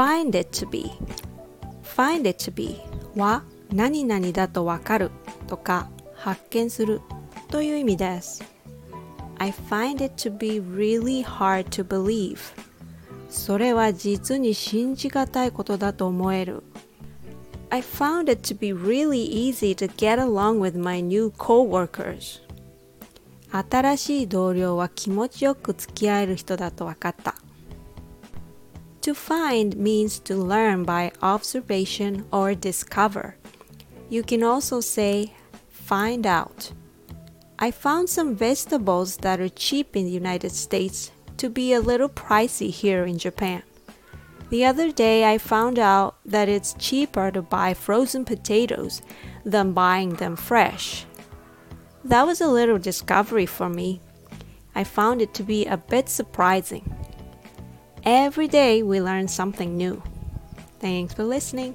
find it to be find it to be は何々だとわかるとか発見するという意味です I find it to be really hard to believe それは実に信じがたいことだと思える I found it to be really easy to get along with my new coworkers 新しい同僚は気持ちよく付き合える人だと分かった To find means to learn by observation or discover. You can also say find out. I found some vegetables that are cheap in the United States to be a little pricey here in Japan. The other day I found out that it's cheaper to buy frozen potatoes than buying them fresh. That was a little discovery for me. I found it to be a bit surprising. Every day we learn something new. Thanks for listening.